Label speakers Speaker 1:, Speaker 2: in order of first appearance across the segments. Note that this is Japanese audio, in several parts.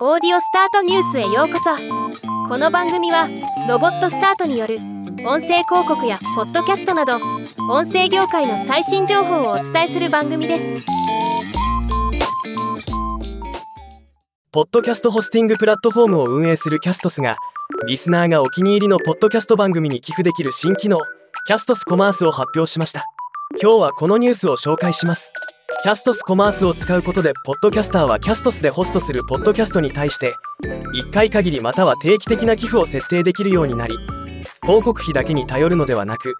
Speaker 1: オーディオスタートニュースへようこそ。この番組はロボットスタートによる音声広告やポッドキャストなど音声業界の最新情報をお伝えする番組です。
Speaker 2: ポッドキャストホスティングプラットフォームを運営するキャストスがリスナーがお気に入りのポッドキャスト番組に寄付できる新機能キャストスコマースを発表しました。今日はこのニュースを紹介します。キャストスコマースを使うことでポッドキャスターはキャストスでホストするポッドキャストに対して1回限りまたは定期的な寄付を設定できるようになり広告費だけに頼るのではなく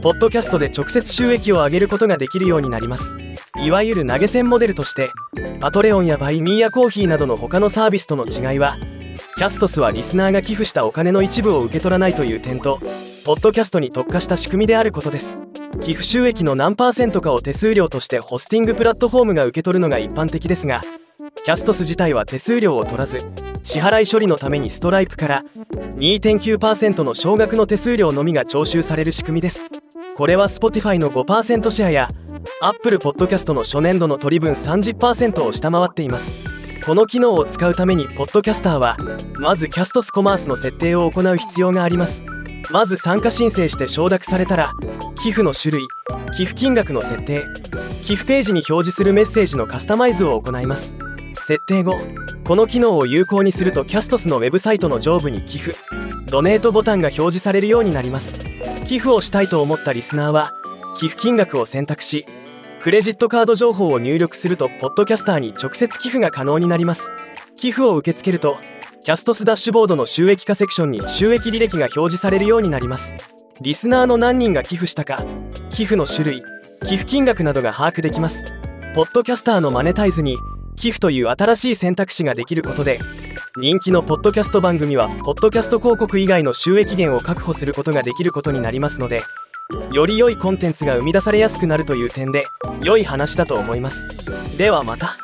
Speaker 2: ポッドキャストで直接収益を上げることができるようになります。いわゆる投げ銭モデルとしてパトレオンやバイミーやコーヒーなどの他のサービスとの違いはキャストスはリスナーが寄付したお金の一部を受け取らないという点とポッドキャストに特化した仕組みであることです。寄付収益の何パーセントかを手数料としてホスティングプラットフォームが受け取るのが一般的ですがキャストス自体は手数料を取らず支払い処理のためにストライプから2.9%の少額の手数料のみが徴収される仕組みです。これは Spotify の5%シェアや Apple Podcast の初年度の取り分30%を下回っています。この機能を使うためにポッドキャスターはまずキャストスコマースの設定を行う必要があります。まず参加申請して承諾されたら寄付の種類寄付金額の設定寄付ページに表示するメッセージのカスタマイズを行います。設定後この機能を有効にするとキャストスのウェブサイトの上部に寄付ドネートボタンが表示されるようになります。寄付をしたいと思ったリスナーは寄付金額を選択しクレジットカード情報を入力するとポッドキャスターに直接寄付が可能になります。寄付を受け付けるとキャストスダッシュボードの収益化セクションに収益履歴が表示されるようになります。リスナーの何人が寄付したか寄付の種類寄付金額などが把握できます。ポッドキャスターのマネタイズに寄付という新しい選択肢ができることで人気のポッドキャスト番組はポッドキャスト広告以外の収益源を確保することができることになりますのでより良いコンテンツが生み出されやすくなるという点で良い話だと思います。ではまた。